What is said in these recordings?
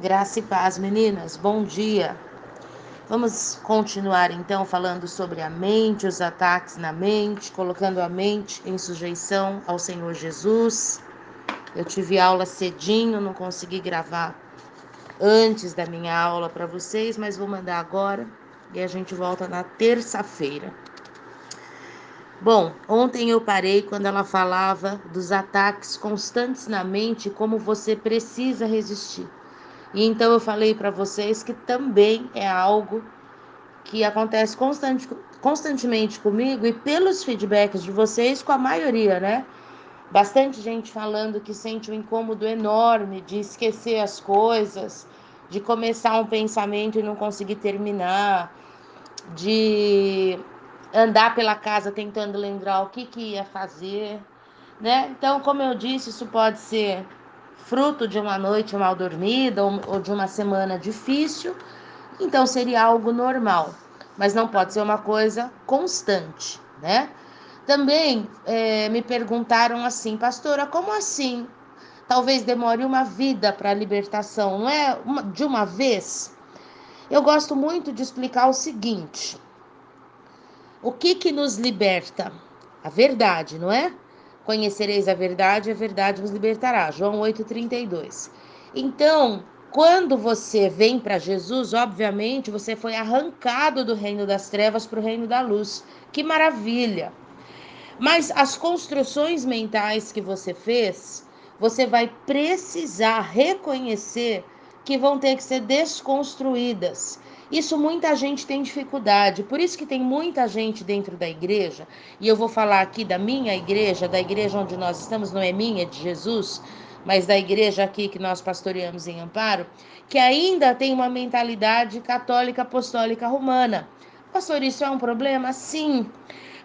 Graça e paz, meninas. Bom dia. Vamos continuar então falando sobre a mente, os ataques na mente, colocando a mente em sujeição ao Senhor Jesus. Eu tive aula cedinho, não consegui gravar antes da minha aula para vocês, mas vou mandar agora e a gente volta na terça-feira. Bom, ontem eu parei quando ela falava dos ataques constantes na mente, como você precisa resistir. E então eu falei para vocês que também é algo que acontece constante, constantemente comigo e pelos feedbacks de vocês, com a maioria, né? Bastante gente falando que sente um incômodo enorme de esquecer as coisas, de começar um pensamento e não conseguir terminar, de andar pela casa tentando lembrar o que, que ia fazer, né? Então, como eu disse, isso pode ser fruto de uma noite mal dormida ou, de uma semana difícil, então seria algo normal, mas não pode ser uma coisa constante, né? Também é, me perguntaram assim, pastora, como assim? Talvez demore uma vida para a libertação, não é uma, de uma vez? Eu gosto muito de explicar o seguinte: o que que nos liberta? A verdade, não é? Conhecereis a verdade, a verdade vos libertará. João 8,32. Então, quando você vem para Jesus, obviamente você foi arrancado do reino das trevas para o reino da luz. Que maravilha! Mas as construções mentais que você fez, você vai precisar reconhecer que vão ter que ser desconstruídas. Isso muita gente tem dificuldade, por isso que tem muita gente dentro da igreja, e eu vou falar aqui da minha igreja, da igreja onde nós estamos, não é minha, é de Jesus, mas da igreja aqui que nós pastoreamos em Amparo, que ainda tem uma mentalidade católica apostólica romana. Pastor, isso é um problema? Sim,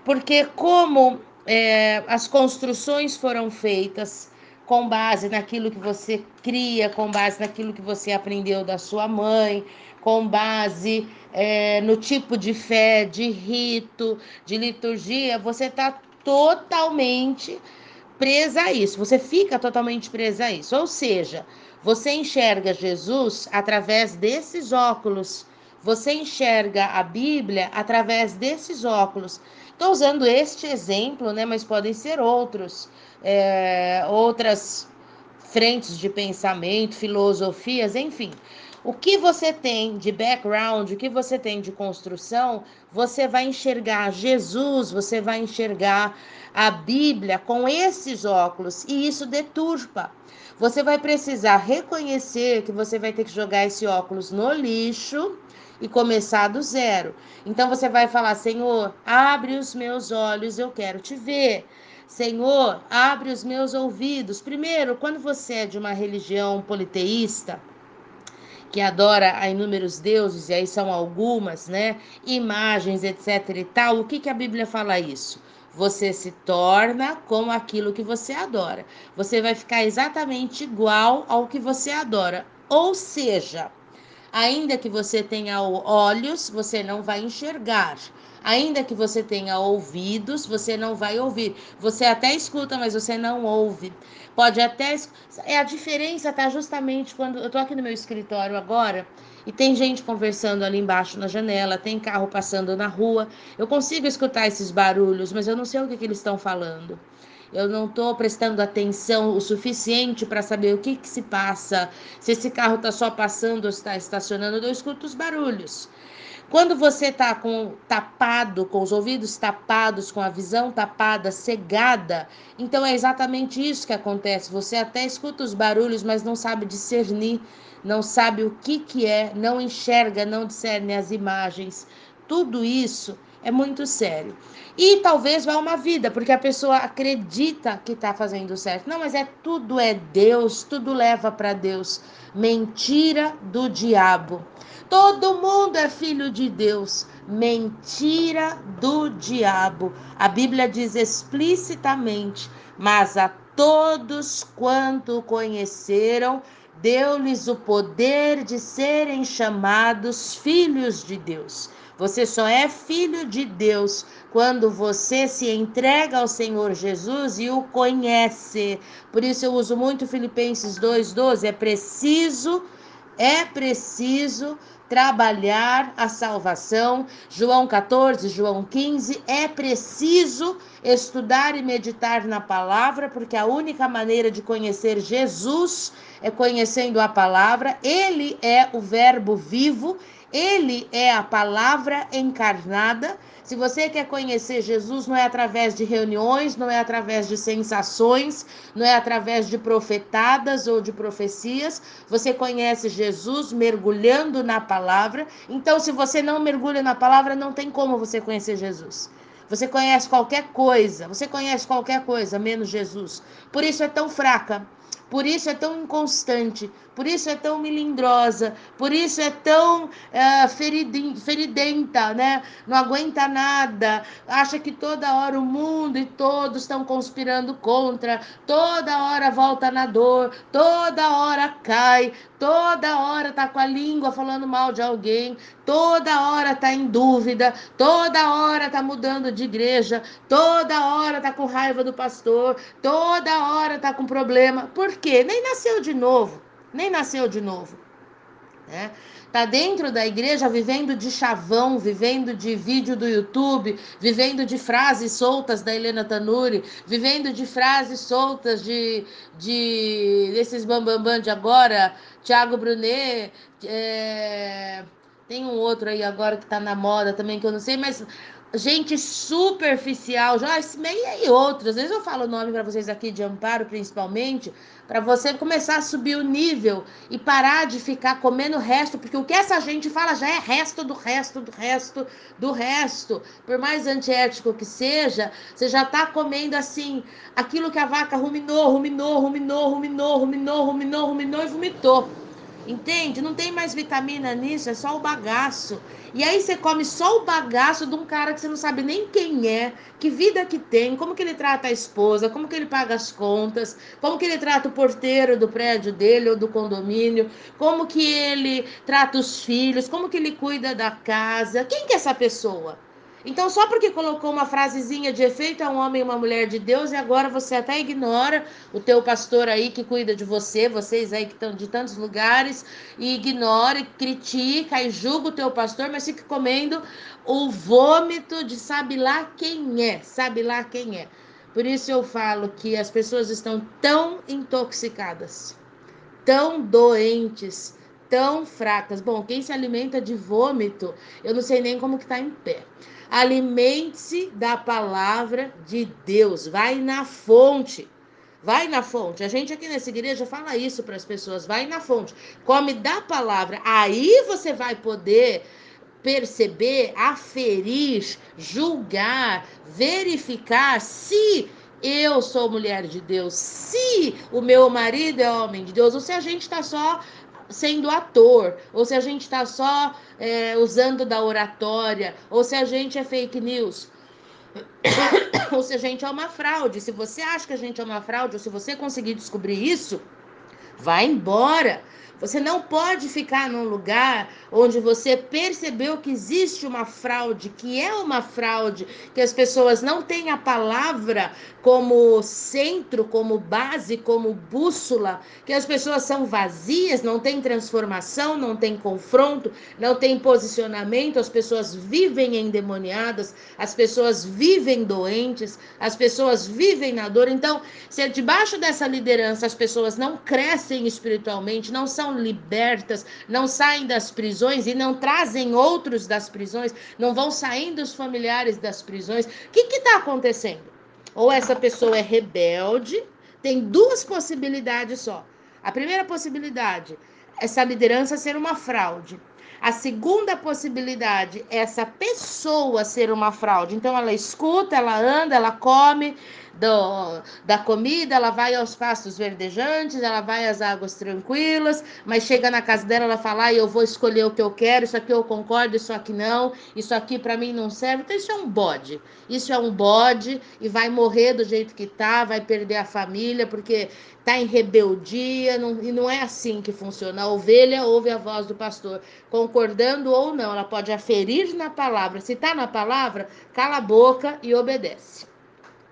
porque como é, as construções foram feitas com base naquilo que você cria, com base naquilo que você aprendeu da sua mãe, com base é, no tipo de fé, de rito, de liturgia, você está totalmente presa a isso, você fica totalmente presa a isso. Ou seja, você enxerga Jesus através desses óculos, você enxerga a Bíblia através desses óculos. Estou usando este exemplo, né? Mas podem ser outros, é, outras frentes de pensamento, filosofias, enfim. O que você tem de background, o que você tem de construção, você vai enxergar Jesus, você vai enxergar a Bíblia com esses óculos e isso deturpa. Você vai precisar reconhecer que você vai ter que jogar esse óculos no lixo e começar do zero. Então você vai falar: Senhor, abre os meus olhos, eu quero te ver. Senhor, abre os meus ouvidos. Primeiro, quando você é de uma religião politeísta, que adora a inúmeros deuses, e aí são algumas, né? Imagens, etc e tal. O que, que a Bíblia fala isso? Você se torna como aquilo que você adora. Você vai ficar exatamente igual ao que você adora. Ou seja, ainda que você tenha olhos, você não vai enxergar. Ainda que você tenha ouvidos, você não vai ouvir. Você até escuta, mas você não ouve. Pode até. É a diferença tá justamente quando eu tô aqui no meu escritório agora e tem gente conversando ali embaixo na janela, tem carro passando na rua. Eu consigo escutar esses barulhos, mas eu não sei o que, que eles estão falando. Eu não estou prestando atenção o suficiente para saber o que, que se passa, se esse carro está só passando ou está estacionando. Eu escuto os barulhos. Quando você está com tapado, com os ouvidos tapados, com a visão tapada, cegada, então é exatamente isso que acontece. Você até escuta os barulhos, mas não sabe discernir, não sabe o que que é, não enxerga, não discerne as imagens. Tudo isso é muito sério. E talvez vá uma vida, porque a pessoa acredita que está fazendo certo. Não, mas é tudo é Deus, tudo leva para Deus. Mentira do diabo. Todo mundo é filho de Deus. Mentira do diabo. A Bíblia diz explicitamente: Mas a todos quanto conheceram, deu-lhes o poder de serem chamados filhos de Deus. Você só é filho de Deus quando você se entrega ao Senhor Jesus e o conhece. Por isso eu uso muito Filipenses 2:12, é preciso É preciso trabalhar a salvação. João 14, João 15, é preciso estudar e meditar na palavra, porque a única maneira de conhecer Jesus é conhecendo a palavra. Ele é o Verbo vivo, ele é a palavra encarnada. Se você quer conhecer Jesus, não é através de reuniões, não é através de sensações, não é através de profetadas ou de profecias. Você conhece Jesus mergulhando na palavra. Então, se você não mergulha na palavra, não tem como você conhecer Jesus. Você conhece qualquer coisa, você conhece qualquer coisa, menos Jesus. Por isso é tão fraca. Por isso é tão inconstante, por isso é tão melindrosa, por isso é tão é, feridenta, né? Não aguenta nada, acha que toda hora o mundo e todos estão conspirando contra, toda hora volta na dor, toda hora cai, toda hora tá com a língua falando mal de alguém, toda hora tá em dúvida, toda hora tá mudando de igreja, toda hora tá com raiva do pastor, toda hora tá com problema. Por quê? Nem nasceu de novo, nem nasceu de novo. Né? Tá dentro da igreja vivendo de chavão, vivendo de vídeo do YouTube, vivendo de frases soltas da Helena Tanuri, vivendo de frases soltas de, de desses bambambam bam, bam de agora, Thiago Brunet, é, tem um outro aí agora que tá na moda também que eu não sei, mas gente superficial, Joyce Meia e outros. Às vezes eu falo o nome para vocês aqui de Amparo, principalmente, para você começar a subir o nível e parar de ficar comendo resto, porque o que essa gente fala já é resto do resto do resto do resto. Por mais antiético que seja, você já tá comendo assim aquilo que a vaca ruminou, ruminou, ruminou, ruminou, ruminou, ruminou, ruminou e vomitou. Entende? Não tem mais vitamina nisso, é só o bagaço. E aí você come só o bagaço de um cara que você não sabe nem quem é, que vida que tem, como que ele trata a esposa, como que ele paga as contas, como que ele trata o porteiro do prédio dele ou do condomínio, como que ele trata os filhos, como que ele cuida da casa. Quem que é essa pessoa? Então, só porque colocou uma frasezinha de efeito a um homem e uma mulher de Deus, e agora você até ignora o teu pastor aí que cuida de você, vocês aí que estão de tantos lugares, e ignora, e critica e julga o teu pastor, mas fica comendo o vômito de sabe lá quem é, sabe lá quem é. Por isso eu falo que as pessoas estão tão intoxicadas, tão doentes, tão fracas. Bom, quem se alimenta de vômito, eu não sei nem como que tá em pé. Alimente-se da palavra de Deus. Vai na fonte. Vai na fonte. A gente aqui nessa igreja fala isso para as pessoas. Vai na fonte. Come da palavra. Aí você vai poder perceber, aferir, julgar, verificar se eu sou mulher de Deus, se o meu marido é homem de Deus, ou se a gente está só sendo ator, ou se a gente está só é, usando da oratória, ou se a gente é fake news, ou se a gente é uma fraude. Se você acha que a gente é uma fraude, ou se você conseguir descobrir isso, vai embora. Você não pode ficar num lugar onde você percebeu que existe uma fraude, que é uma fraude, que as pessoas não têm a palavra como centro, como base, como bússola, que as pessoas são vazias, não tem transformação, não tem confronto, não tem posicionamento, as pessoas vivem endemoniadas, as pessoas vivem doentes, as pessoas vivem na dor. Então, se é debaixo dessa liderança as pessoas não crescem espiritualmente, não são são libertas, não saem das prisões e não trazem outros das prisões, não vão saindo os familiares das prisões. O que está acontecendo? Ou essa pessoa é rebelde, tem duas possibilidades só. A primeira possibilidade, essa liderança ser uma fraude. A segunda possibilidade é essa pessoa ser uma fraude. Então ela escuta, ela anda, ela come, do, da comida, ela vai aos pastos verdejantes, ela vai às águas tranquilas, mas chega na casa dela, ela fala: ah, eu vou escolher o que eu quero, isso aqui eu concordo, isso aqui não, isso aqui para mim não serve. Então, isso é um bode. Isso é um bode e vai morrer do jeito que tá, vai perder a família, porque tá em rebeldia, não, e não é assim que funciona. A ovelha ouve a voz do pastor, concordando ou não, ela pode aferir na palavra. Se tá na palavra, cala a boca e obedece.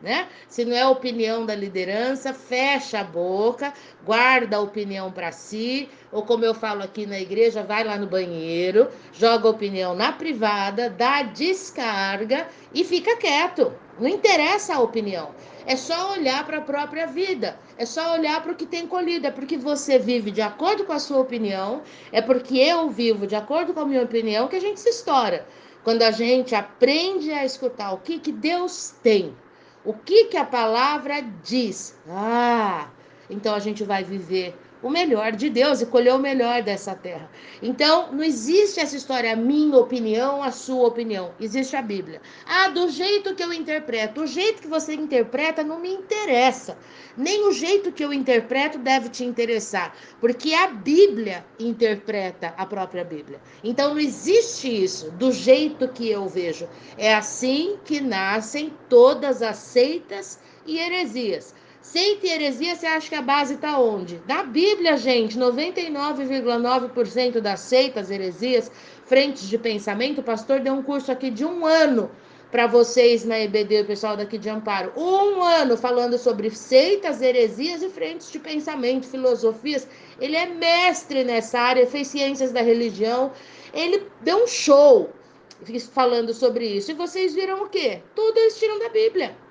Né? Se não é a opinião da liderança, fecha a boca, guarda a opinião para si, ou como eu falo aqui na igreja, vai lá no banheiro, joga a opinião na privada, dá descarga e fica quieto. Não interessa a opinião. É só olhar para a própria vida. É só olhar para o que tem colhido. É porque você vive de acordo com a sua opinião. É porque eu vivo de acordo com a minha opinião que a gente se estoura. Quando a gente aprende a escutar o que, que Deus tem, o que, que a palavra diz. Ah, então a gente vai viver o melhor de Deus e colher o melhor dessa terra. Então, não existe essa história, a minha opinião, a sua opinião. Existe a Bíblia. Ah, do jeito que eu interpreto. O jeito que você interpreta não me interessa. Nem o jeito que eu interpreto deve te interessar. Porque a Bíblia interpreta a própria Bíblia. Então, não existe isso do jeito que eu vejo. É assim que nascem todas as seitas e heresias. Seita e heresia, você acha que a base está onde? Na Bíblia, gente, 99,9% das seitas, heresias, frentes de pensamento, o pastor deu um curso aqui de um ano para vocês na EBD, o pessoal daqui de Amparo. Um ano falando sobre seitas, heresias e frentes de pensamento, filosofias. Ele é mestre nessa área, fez ciências da religião. Ele deu um show falando sobre isso. E vocês viram o quê? Tudo eles tiram da Bíblia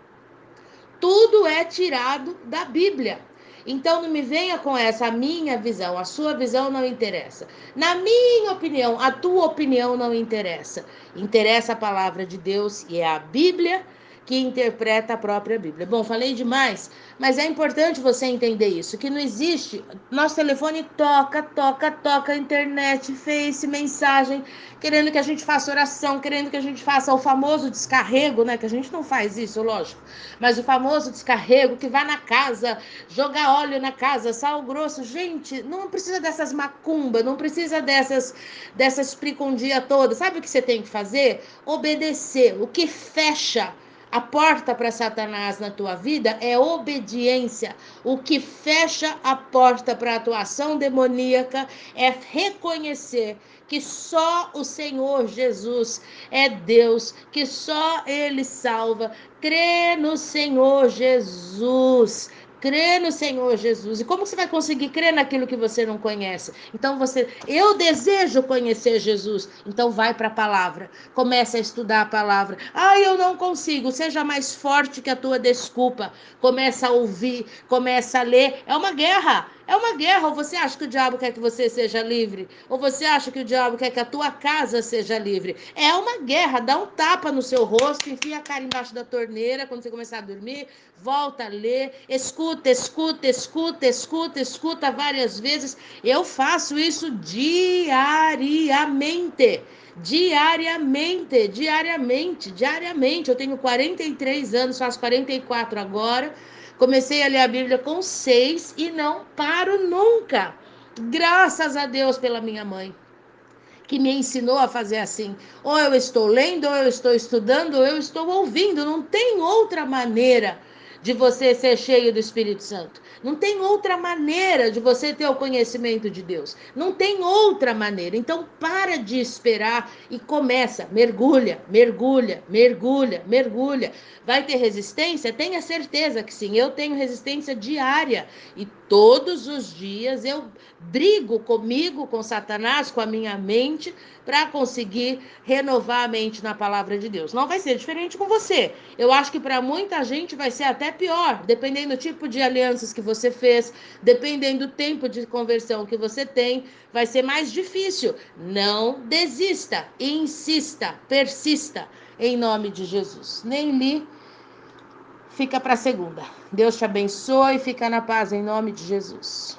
tudo é tirado da Bíblia. Então não me venha com essa a minha visão, a sua visão não interessa. Na minha opinião, a tua opinião não interessa. Interessa a palavra de Deus e é a Bíblia que interpreta a própria Bíblia. Bom, falei demais, mas é importante você entender isso, que não existe. Nosso telefone toca, toca, toca, internet, face, mensagem, querendo que a gente faça oração, querendo que a gente faça o famoso descarrego, né? Que a gente não faz isso, lógico, mas o famoso descarrego que vai na casa, jogar óleo na casa, sal grosso. Gente, não precisa dessas macumbas, não precisa dessas, dessas pricundia todas. Sabe o que você tem que fazer? Obedecer. O que fecha a porta para Satanás na tua vida é obediência. O que fecha a porta para a atuação demoníaca é reconhecer que só o Senhor Jesus é Deus, que só Ele salva. Crê no Senhor Jesus Crê no Senhor Jesus. E como você vai conseguir crer naquilo que você não conhece? Então você, eu desejo conhecer Jesus. Então vai para a palavra. Começa a estudar a palavra. Ah, eu não consigo. Seja mais forte que a tua desculpa. Começa a ouvir, começa a ler. É uma guerra. É uma guerra. Ou você acha que o diabo quer que você seja livre? Ou você acha que o diabo quer que a tua casa seja livre? É uma guerra. Dá um tapa no seu rosto, enfia a cara embaixo da torneira quando você começar a dormir, volta a ler, escuta, escuta, escuta, escuta, escuta várias vezes. Eu faço isso diariamente diariamente, diariamente, diariamente. Eu tenho 43 anos, faço 44 agora. Comecei a ler a Bíblia com seis e não paro nunca. Graças a Deus pela minha mãe, que me ensinou a fazer assim. Ou eu estou lendo, ou eu estou estudando, ou eu estou ouvindo. Não tem outra maneira de você ser cheio do Espírito Santo. Não tem outra maneira de você ter o conhecimento de Deus. Não tem outra maneira. Então para de esperar e começa, mergulha, mergulha, mergulha, mergulha. Vai ter resistência? Tenha certeza que sim. Eu tenho resistência diária e todos os dias eu brigo comigo, com Satanás, com a minha mente, para conseguir renovar a mente na palavra de Deus. Não vai ser diferente com você. Eu acho que para muita gente vai ser até pior, dependendo do tipo de alianças que você fez, dependendo do tempo de conversão que você tem, vai ser mais difícil. Não desista, insista, persista em nome de Jesus. Nem li fica para segunda. Deus te abençoe fica na paz em nome de Jesus.